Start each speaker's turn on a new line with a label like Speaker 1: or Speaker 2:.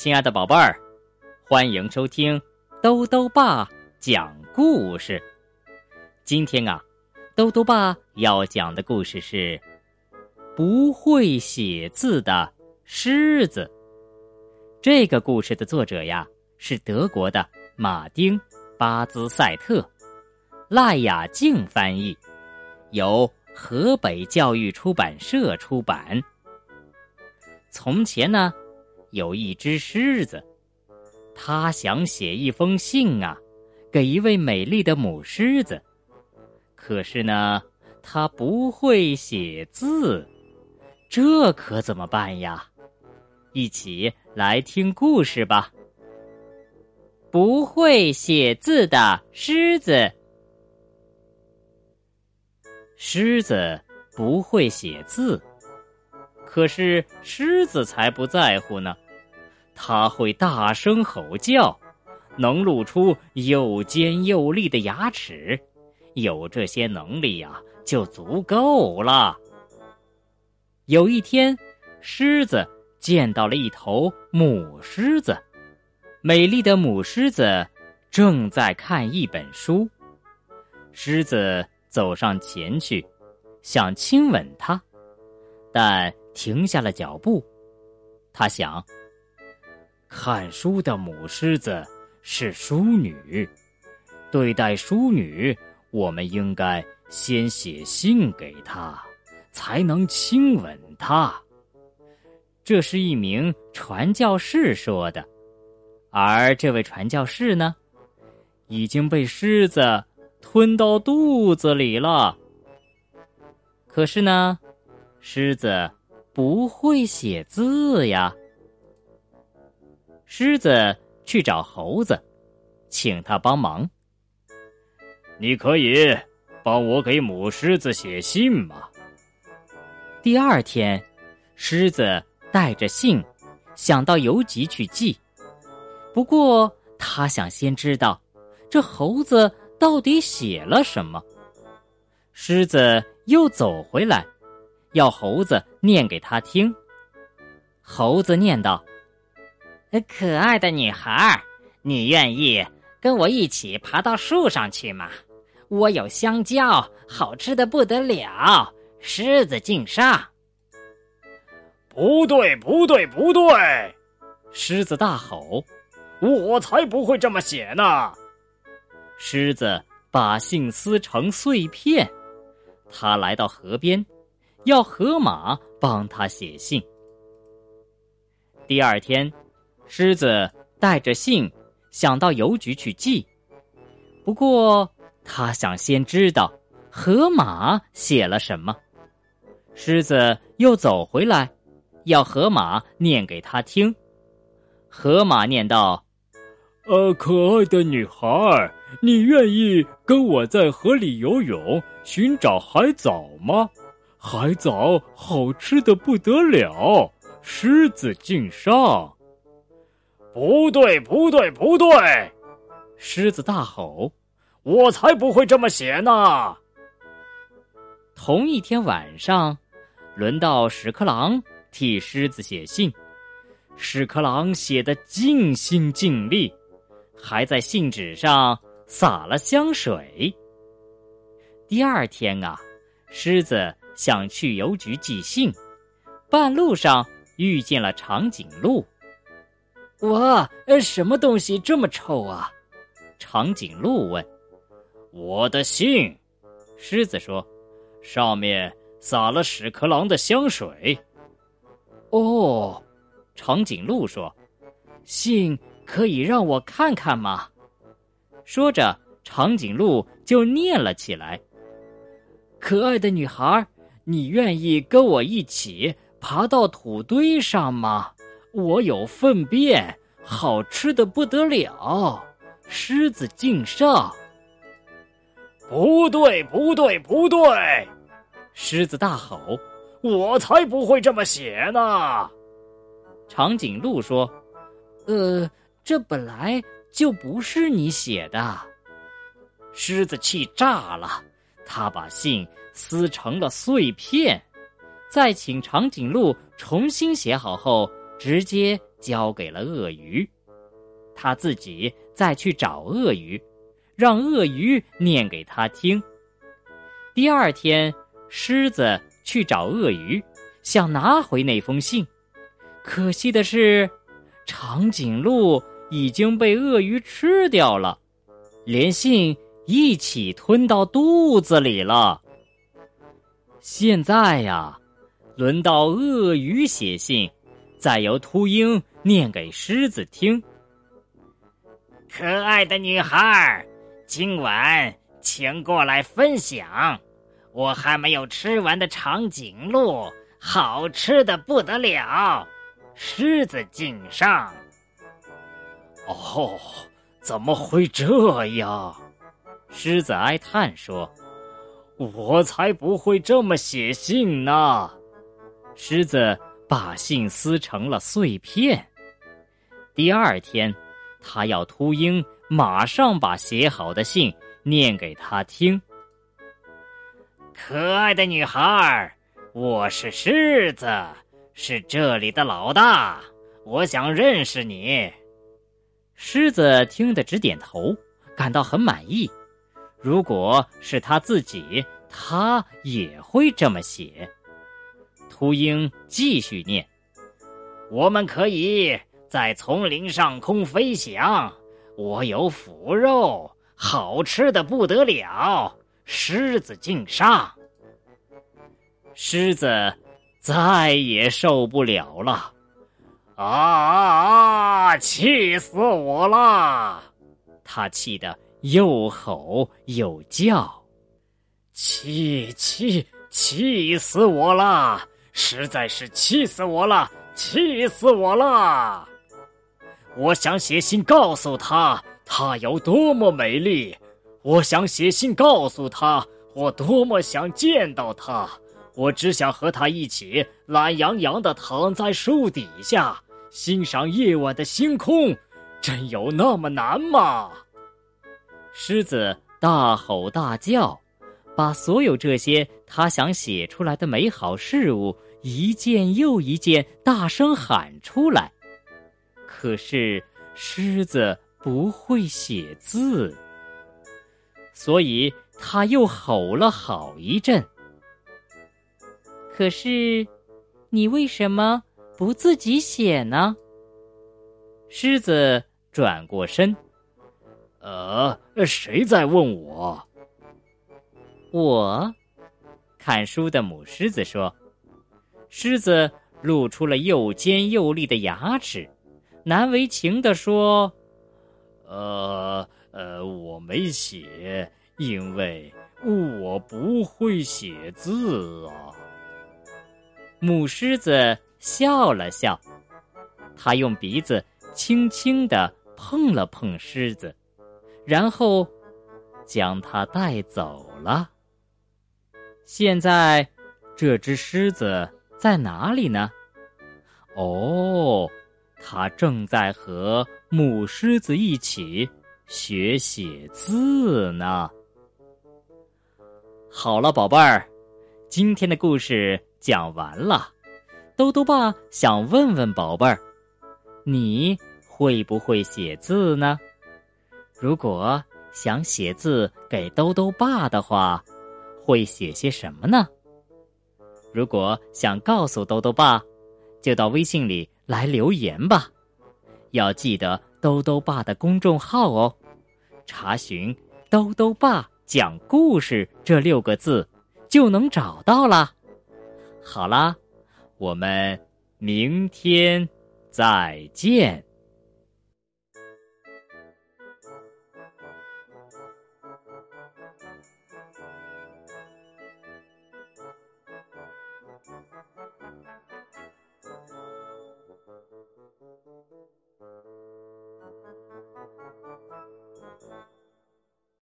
Speaker 1: 亲爱的宝贝儿，欢迎收听兜兜爸讲故事。今天啊，兜兜爸要讲的故事是不会写字的狮子。这个故事的作者呀是德国的马丁·巴兹赛特，赖雅静翻译，由河北教育出版社出版。从前呢。有一只狮子，它想写一封信啊，给一位美丽的母狮子。可是呢，它不会写字，这可怎么办呀？一起来听故事吧。不会写字的狮子，狮子不会写字。可是狮子才不在乎呢，它会大声吼叫，能露出又尖又利的牙齿，有这些能力呀就足够了。有一天，狮子见到了一头母狮子，美丽的母狮子正在看一本书，狮子走上前去，想亲吻它，但。停下了脚步，他想：看书的母狮子是淑女，对待淑女，我们应该先写信给她，才能亲吻她。这是一名传教士说的，而这位传教士呢，已经被狮子吞到肚子里了。可是呢，狮子。不会写字呀！狮子去找猴子，请他帮忙。你可以帮我给母狮子写信吗？第二天，狮子带着信，想到邮局去寄。不过，他想先知道这猴子到底写了什么。狮子又走回来。要猴子念给他听。猴子念道：“可爱的女孩，你愿意跟我一起爬到树上去吗？我有香蕉，好吃的不得了。狮子敬上。”
Speaker 2: 不对，不对，不对！
Speaker 1: 狮子大吼：“
Speaker 2: 我才不会这么写呢！”
Speaker 1: 狮子把信撕成碎片，他来到河边。要河马帮他写信。第二天，狮子带着信想到邮局去寄，不过他想先知道河马写了什么。狮子又走回来，要河马念给他听。河马念道：“
Speaker 2: 呃，可爱的女孩，你愿意跟我在河里游泳，寻找海藻吗？”海藻好吃的不得了，狮子敬上。不对，不对，不对！
Speaker 1: 狮子大吼：“
Speaker 2: 我才不会这么写呢！”
Speaker 1: 同一天晚上，轮到屎壳郎替狮子写信。屎壳郎写的尽心尽力，还在信纸上撒了香水。第二天啊，狮子。想去邮局寄信，半路上遇见了长颈鹿。哇，什么东西这么臭啊？长颈鹿问。
Speaker 2: 我的信，狮子说，上面撒了屎壳郎的香水。
Speaker 1: 哦，长颈鹿说，信可以让我看看吗？说着，长颈鹿就念了起来。可爱的女孩。你愿意跟我一起爬到土堆上吗？我有粪便，好吃的不得了。狮子敬上。
Speaker 2: 不对，不对，不对！
Speaker 1: 狮子大吼：“
Speaker 2: 我才不会这么写呢！”
Speaker 1: 长颈鹿说：“呃，这本来就不是你写的。”狮子气炸了，他把信。撕成了碎片，再请长颈鹿重新写好后，直接交给了鳄鱼，他自己再去找鳄鱼，让鳄鱼念给他听。第二天，狮子去找鳄鱼，想拿回那封信，可惜的是，长颈鹿已经被鳄鱼吃掉了，连信一起吞到肚子里了。现在呀，轮到鳄鱼写信，再由秃鹰念给狮子听。
Speaker 3: 可爱的女孩，今晚请过来分享，我还没有吃完的长颈鹿，好吃的不得了。狮子敬上。
Speaker 2: 哦，怎么会这样？
Speaker 1: 狮子哀叹说。
Speaker 2: 我才不会这么写信呢！
Speaker 1: 狮子把信撕成了碎片。第二天，他要秃鹰马上把写好的信念给他听。
Speaker 3: 可爱的女孩，我是狮子，是这里的老大，我想认识你。
Speaker 1: 狮子听得直点头，感到很满意。如果是他自己，他也会这么写。秃鹰继续念：“
Speaker 3: 我们可以在丛林上空飞翔，我有腐肉，好吃的不得了。狮子敬上。”
Speaker 1: 狮子再也受不了了，
Speaker 3: 啊啊啊！气死我了！
Speaker 1: 他气得。又吼又叫，
Speaker 3: 气气气死我了！实在是气死我了！气死我了！我想写信告诉她，她有多么美丽；我想写信告诉她，我多么想见到她。我只想和她一起懒洋洋的躺在树底下，欣赏夜晚的星空。真有那么难吗？
Speaker 1: 狮子大吼大叫，把所有这些他想写出来的美好事物一件又一件大声喊出来。可是狮子不会写字，所以他又吼了好一阵。可是，你为什么不自己写呢？狮子转过身。
Speaker 2: 呃，谁在问我？
Speaker 1: 我，看书的母狮子说。狮子露出了又尖又利的牙齿，难为情地说：“
Speaker 2: 呃呃，我没写，因为我不会写字啊。”
Speaker 1: 母狮子笑了笑，它用鼻子轻轻地碰了碰狮子。然后，将它带走了。现在，这只狮子在哪里呢？哦，它正在和母狮子一起学写字呢。好了，宝贝儿，今天的故事讲完了。兜兜爸想问问宝贝儿，你会不会写字呢？如果想写字给兜兜爸的话，会写些什么呢？如果想告诉兜兜爸，就到微信里来留言吧。要记得兜兜爸的公众号哦，查询“兜兜爸讲故事”这六个字就能找到啦。好啦，我们明天再见。